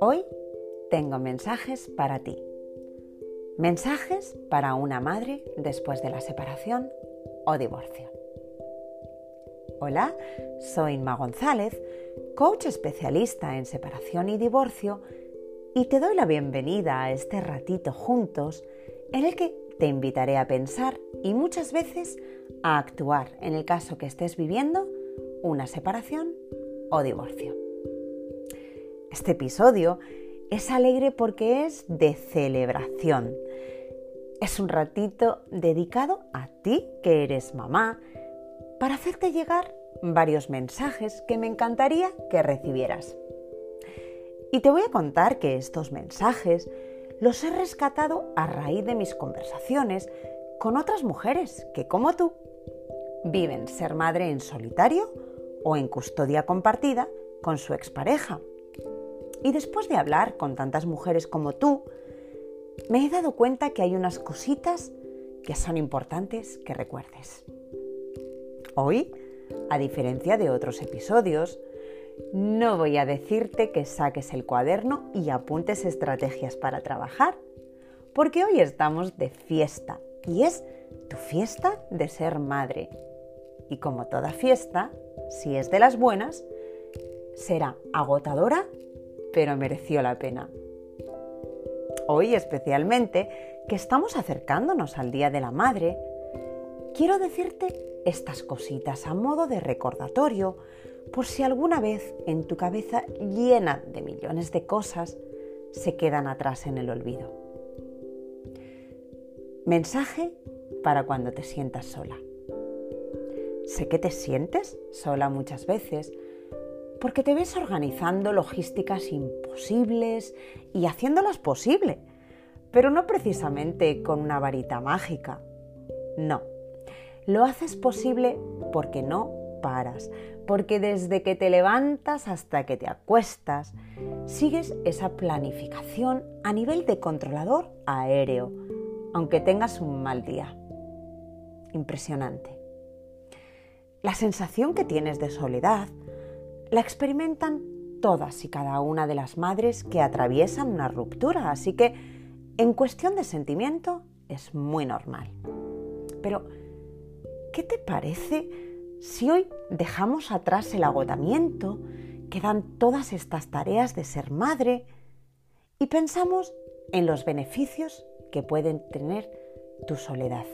Hoy tengo mensajes para ti. Mensajes para una madre después de la separación o divorcio. Hola, soy Inma González, coach especialista en separación y divorcio, y te doy la bienvenida a este ratito juntos en el que te invitaré a pensar y muchas veces a actuar en el caso que estés viviendo una separación o divorcio. Este episodio es alegre porque es de celebración. Es un ratito dedicado a ti que eres mamá para hacerte llegar varios mensajes que me encantaría que recibieras. Y te voy a contar que estos mensajes los he rescatado a raíz de mis conversaciones con otras mujeres que, como tú, viven ser madre en solitario o en custodia compartida con su expareja y después de hablar con tantas mujeres como tú, me he dado cuenta que hay unas cositas que son importantes que recuerdes. Hoy, a diferencia de otros episodios, no voy a decirte que saques el cuaderno y apuntes estrategias para trabajar, porque hoy estamos de fiesta y es tu fiesta de ser madre. Y como toda fiesta, si es de las buenas, será agotadora pero mereció la pena. Hoy especialmente, que estamos acercándonos al Día de la Madre, quiero decirte estas cositas a modo de recordatorio por si alguna vez en tu cabeza llena de millones de cosas se quedan atrás en el olvido. Mensaje para cuando te sientas sola. Sé que te sientes sola muchas veces, porque te ves organizando logísticas imposibles y haciéndolas posible, pero no precisamente con una varita mágica. No, lo haces posible porque no paras, porque desde que te levantas hasta que te acuestas, sigues esa planificación a nivel de controlador aéreo, aunque tengas un mal día. Impresionante. La sensación que tienes de soledad, la experimentan todas y cada una de las madres que atraviesan una ruptura, así que en cuestión de sentimiento es muy normal. Pero, ¿qué te parece si hoy dejamos atrás el agotamiento que dan todas estas tareas de ser madre y pensamos en los beneficios que pueden tener tu soledad?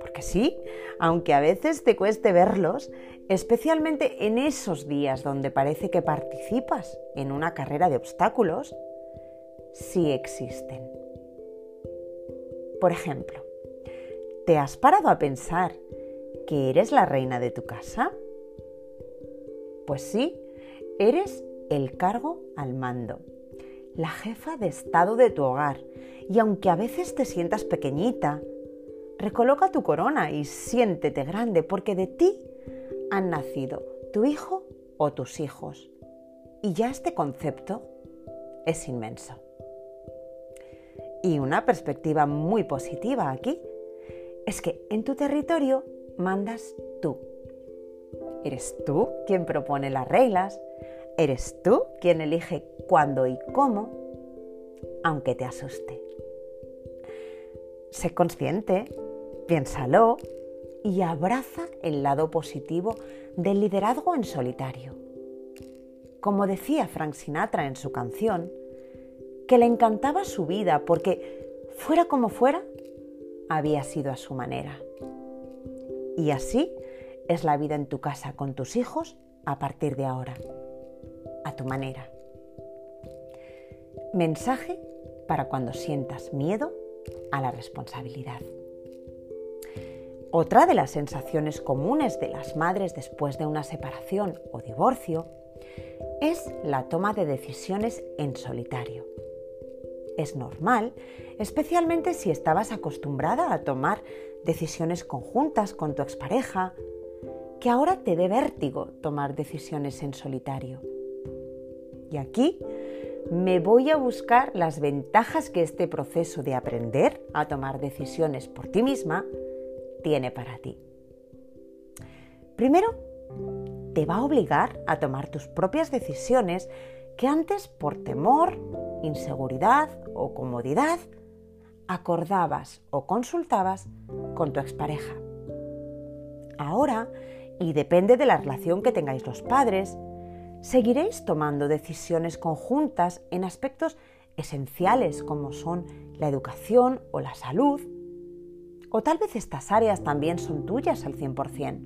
Porque sí, aunque a veces te cueste verlos, especialmente en esos días donde parece que participas en una carrera de obstáculos, sí existen. Por ejemplo, ¿te has parado a pensar que eres la reina de tu casa? Pues sí, eres el cargo al mando, la jefa de estado de tu hogar, y aunque a veces te sientas pequeñita, recoloca tu corona y siéntete grande porque de ti han nacido tu hijo o tus hijos. Y ya este concepto es inmenso. Y una perspectiva muy positiva aquí es que en tu territorio mandas tú. Eres tú quien propone las reglas, eres tú quien elige cuándo y cómo, aunque te asuste. Sé consciente, piénsalo y abraza el lado positivo del liderazgo en solitario. Como decía Frank Sinatra en su canción, que le encantaba su vida porque, fuera como fuera, había sido a su manera. Y así es la vida en tu casa con tus hijos a partir de ahora, a tu manera. Mensaje para cuando sientas miedo a la responsabilidad. Otra de las sensaciones comunes de las madres después de una separación o divorcio es la toma de decisiones en solitario. Es normal, especialmente si estabas acostumbrada a tomar decisiones conjuntas con tu expareja, que ahora te dé vértigo tomar decisiones en solitario. Y aquí me voy a buscar las ventajas que este proceso de aprender a tomar decisiones por ti misma tiene para ti. Primero, te va a obligar a tomar tus propias decisiones que antes por temor, inseguridad o comodidad acordabas o consultabas con tu expareja. Ahora, y depende de la relación que tengáis los padres, seguiréis tomando decisiones conjuntas en aspectos esenciales como son la educación o la salud, o tal vez estas áreas también son tuyas al 100%.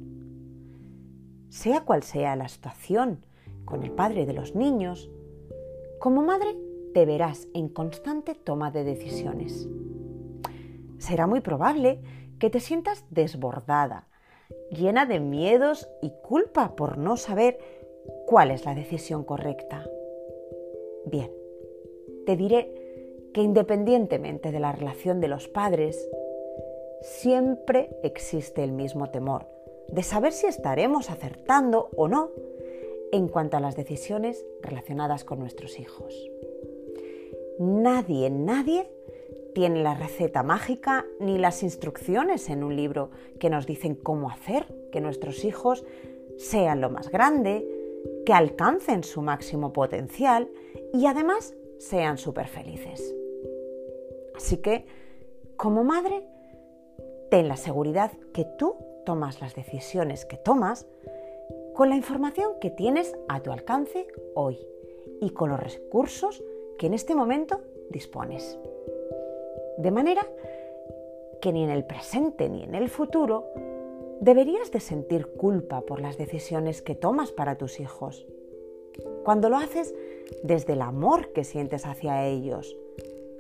Sea cual sea la situación con el padre de los niños, como madre te verás en constante toma de decisiones. Será muy probable que te sientas desbordada, llena de miedos y culpa por no saber cuál es la decisión correcta. Bien, te diré que independientemente de la relación de los padres, siempre existe el mismo temor de saber si estaremos acertando o no en cuanto a las decisiones relacionadas con nuestros hijos. Nadie, nadie tiene la receta mágica ni las instrucciones en un libro que nos dicen cómo hacer que nuestros hijos sean lo más grande, que alcancen su máximo potencial y además sean súper felices. Así que, como madre, ten la seguridad que tú tomas las decisiones que tomas con la información que tienes a tu alcance hoy y con los recursos que en este momento dispones. De manera que ni en el presente ni en el futuro deberías de sentir culpa por las decisiones que tomas para tus hijos. Cuando lo haces desde el amor que sientes hacia ellos.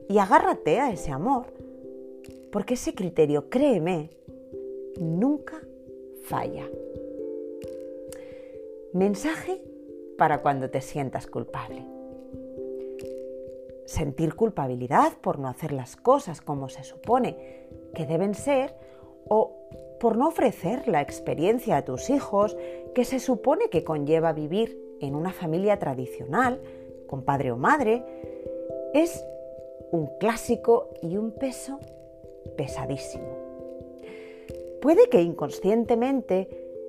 Y agárrate a ese amor, porque ese criterio, créeme, nunca falla. Mensaje para cuando te sientas culpable. Sentir culpabilidad por no hacer las cosas como se supone que deben ser o por no ofrecer la experiencia a tus hijos que se supone que conlleva vivir en una familia tradicional, con padre o madre, es un clásico y un peso pesadísimo. Puede que inconscientemente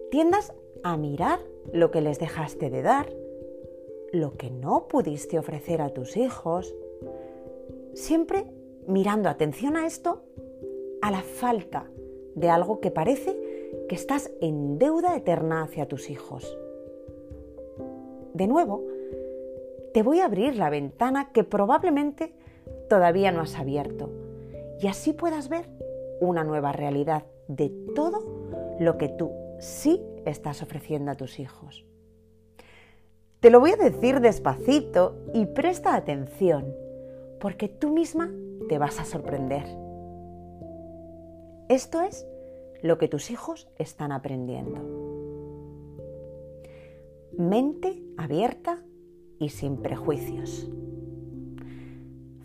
tiendas a mirar lo que les dejaste de dar, lo que no pudiste ofrecer a tus hijos, siempre mirando atención a esto, a la falta de algo que parece que estás en deuda eterna hacia tus hijos. De nuevo, te voy a abrir la ventana que probablemente todavía no has abierto y así puedas ver una nueva realidad de todo lo que tú sí estás ofreciendo a tus hijos. Te lo voy a decir despacito y presta atención, porque tú misma te vas a sorprender. Esto es lo que tus hijos están aprendiendo. Mente abierta y sin prejuicios.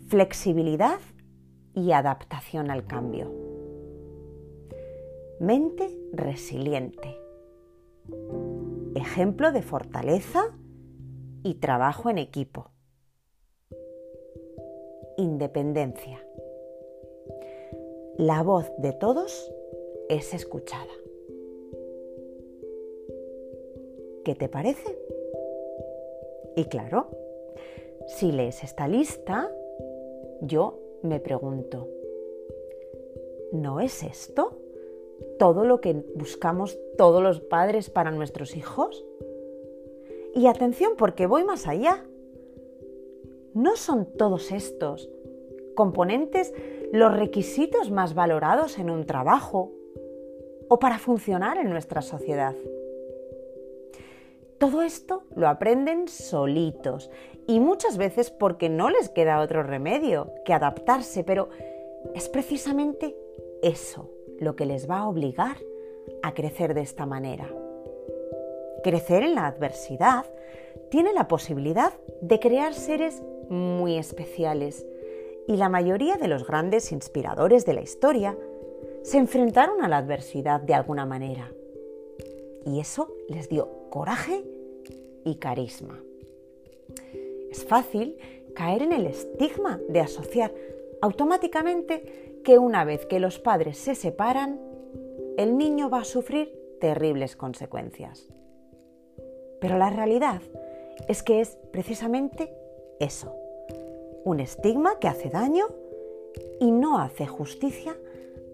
Flexibilidad y adaptación al cambio. Mente resiliente. Ejemplo de fortaleza y trabajo en equipo. Independencia. La voz de todos es escuchada. ¿Qué te parece? Y claro, si lees esta lista, yo me pregunto, ¿no es esto todo lo que buscamos todos los padres para nuestros hijos? Y atención porque voy más allá. ¿No son todos estos componentes los requisitos más valorados en un trabajo o para funcionar en nuestra sociedad? Todo esto lo aprenden solitos y muchas veces porque no les queda otro remedio que adaptarse, pero es precisamente eso lo que les va a obligar a crecer de esta manera. Crecer en la adversidad tiene la posibilidad de crear seres muy especiales y la mayoría de los grandes inspiradores de la historia se enfrentaron a la adversidad de alguna manera y eso les dio coraje y carisma. Es fácil caer en el estigma de asociar automáticamente que una vez que los padres se separan, el niño va a sufrir terribles consecuencias. Pero la realidad es que es precisamente eso, un estigma que hace daño y no hace justicia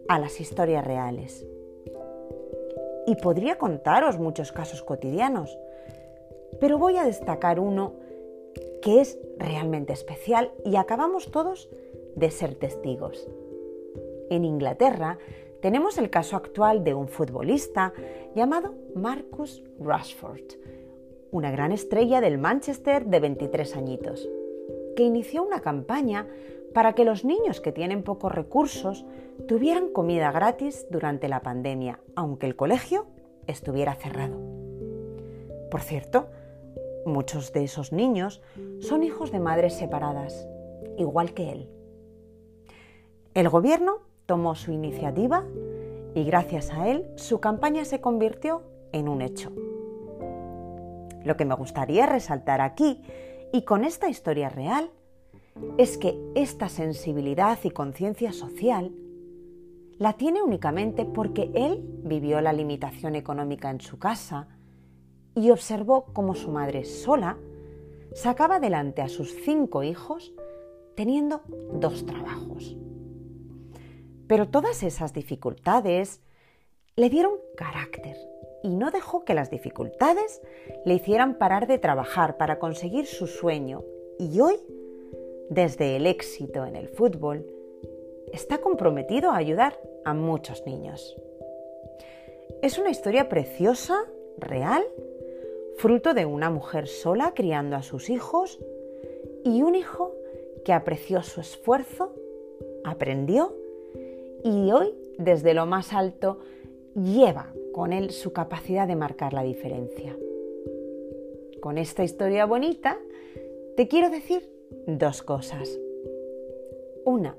a las historias reales. Y podría contaros muchos casos cotidianos, pero voy a destacar uno que es realmente especial y acabamos todos de ser testigos. En Inglaterra tenemos el caso actual de un futbolista llamado Marcus Rashford, una gran estrella del Manchester de 23 añitos, que inició una campaña para que los niños que tienen pocos recursos tuvieran comida gratis durante la pandemia, aunque el colegio estuviera cerrado. Por cierto, muchos de esos niños son hijos de madres separadas, igual que él. El gobierno tomó su iniciativa y gracias a él su campaña se convirtió en un hecho. Lo que me gustaría resaltar aquí y con esta historia real es que esta sensibilidad y conciencia social la tiene únicamente porque él vivió la limitación económica en su casa y observó cómo su madre sola sacaba adelante a sus cinco hijos teniendo dos trabajos. Pero todas esas dificultades le dieron carácter y no dejó que las dificultades le hicieran parar de trabajar para conseguir su sueño y hoy desde el éxito en el fútbol, está comprometido a ayudar a muchos niños. Es una historia preciosa, real, fruto de una mujer sola criando a sus hijos y un hijo que apreció su esfuerzo, aprendió y hoy desde lo más alto lleva con él su capacidad de marcar la diferencia. Con esta historia bonita, te quiero decir dos cosas. Una,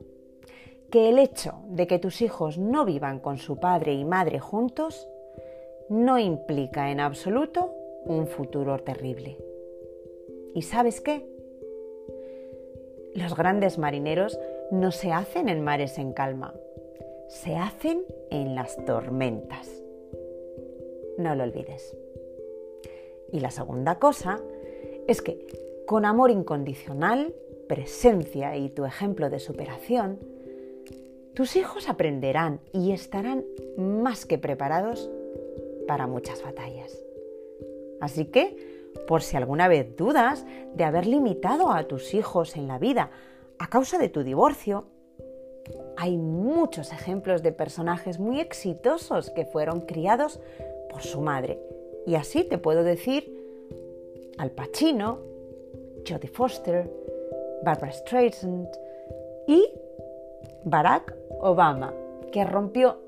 que el hecho de que tus hijos no vivan con su padre y madre juntos no implica en absoluto un futuro terrible. ¿Y sabes qué? Los grandes marineros no se hacen en mares en calma, se hacen en las tormentas. No lo olvides. Y la segunda cosa es que con amor incondicional, presencia y tu ejemplo de superación, tus hijos aprenderán y estarán más que preparados para muchas batallas. Así que, por si alguna vez dudas de haber limitado a tus hijos en la vida a causa de tu divorcio, hay muchos ejemplos de personajes muy exitosos que fueron criados su madre. Y así te puedo decir Al Pacino, Jodie Foster, Barbara Streisand y Barack Obama, que rompió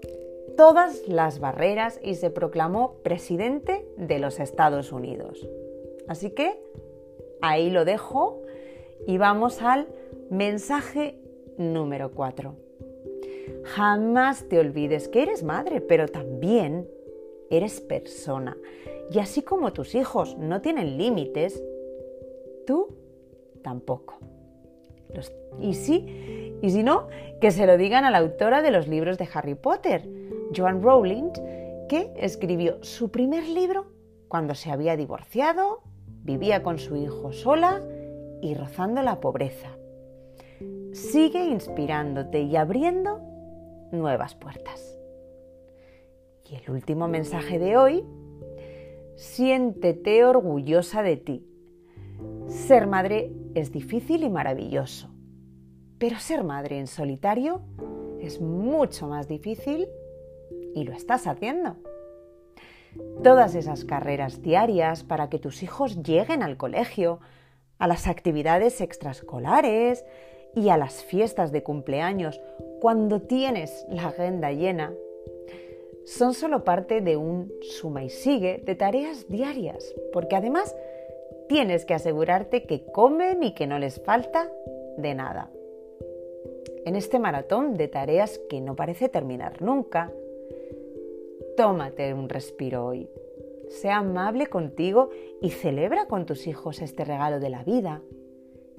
todas las barreras y se proclamó presidente de los Estados Unidos. Así que ahí lo dejo y vamos al mensaje número 4. Jamás te olvides que eres madre, pero también eres persona. Y así como tus hijos no tienen límites, tú tampoco. y sí, y si no, que se lo digan a la autora de los libros de Harry Potter, Joan Rowling, que escribió su primer libro cuando se había divorciado, vivía con su hijo sola y rozando la pobreza. Sigue inspirándote y abriendo nuevas puertas. Y el último mensaje de hoy, siéntete orgullosa de ti ser madre es difícil y maravilloso, pero ser madre en solitario es mucho más difícil y lo estás haciendo. Todas esas carreras diarias para que tus hijos lleguen al colegio, a las actividades extraescolares y a las fiestas de cumpleaños cuando tienes la agenda llena, son solo parte de un suma y sigue de tareas diarias, porque además tienes que asegurarte que comen y que no les falta de nada. En este maratón de tareas que no parece terminar nunca, tómate un respiro hoy. Sea amable contigo y celebra con tus hijos este regalo de la vida,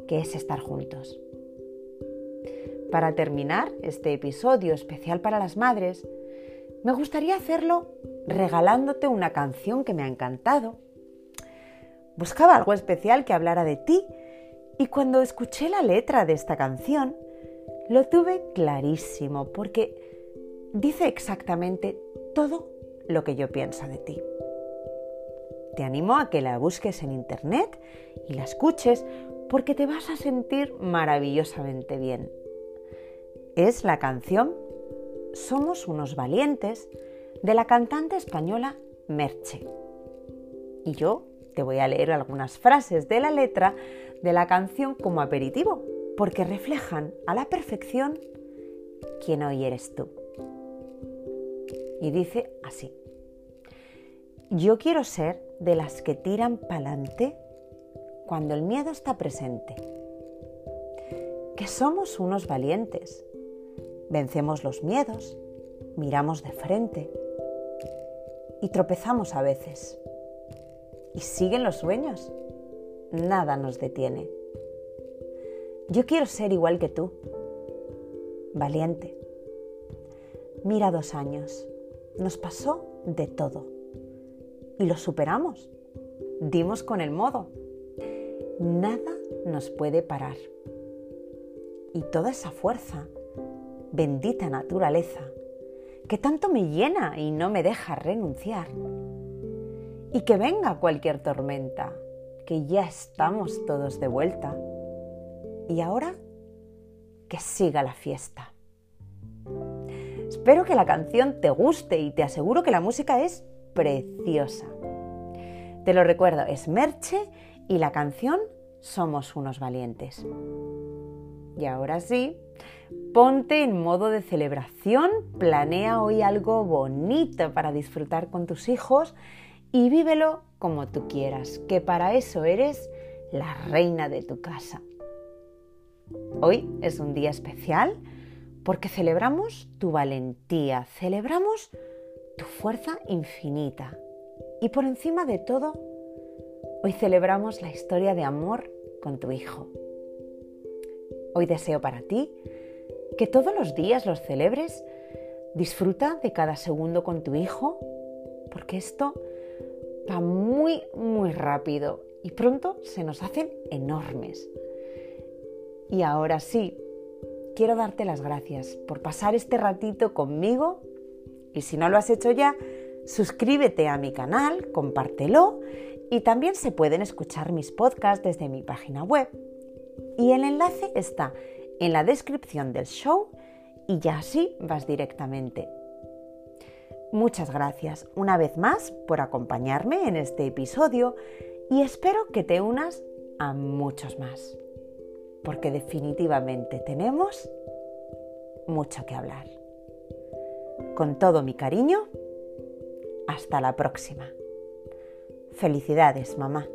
que es estar juntos. Para terminar este episodio especial para las madres, me gustaría hacerlo regalándote una canción que me ha encantado. Buscaba algo especial que hablara de ti y cuando escuché la letra de esta canción, lo tuve clarísimo porque dice exactamente todo lo que yo pienso de ti. Te animo a que la busques en internet y la escuches porque te vas a sentir maravillosamente bien. Es la canción Somos unos valientes de la cantante española Merche. Y yo te voy a leer algunas frases de la letra de la canción como aperitivo, porque reflejan a la perfección quién hoy eres tú. Y dice así, yo quiero ser de las que tiran pa'lante cuando el miedo está presente, que somos unos valientes, vencemos los miedos, miramos de frente y tropezamos a veces. Y siguen los sueños, nada nos detiene. Yo quiero ser igual que tú, valiente. Mira dos años, nos pasó de todo y lo superamos. Dimos con el modo. Nada nos puede parar. Y toda esa fuerza, bendita naturaleza, que tanto me llena y no me deja renunciar. Y que venga cualquier tormenta, que ya estamos todos de vuelta. Y ahora que siga la fiesta. Espero que la canción te guste y te aseguro que la música es preciosa. Te lo recuerdo, es Merche y la canción Somos unos valientes. Y ahora sí, ponte en modo de celebración, planea hoy algo bonito para disfrutar con tus hijos y vívelo como tú quieras, que para eso eres la reina de tu casa. Hoy es un día especial porque celebramos tu valentía, celebramos tu fuerza infinita. Y por encima de todo, hoy celebramos la historia de amor con tu hijo. Hoy deseo para ti que todos los días los celebres, disfruta de cada segundo con tu hijo, porque esto va muy, muy rápido y pronto se nos hacen enormes. Y ahora sí, quiero darte las gracias por pasar este ratito conmigo y si no lo has hecho ya, suscríbete a mi canal, compártelo y también se pueden escuchar mis podcasts desde mi página web. Y el enlace está en la descripción del show y ya así vas directamente. Muchas gracias una vez más por acompañarme en este episodio y espero que te unas a muchos más, porque definitivamente tenemos mucho que hablar. Con todo mi cariño, hasta la próxima. Felicidades, mamá.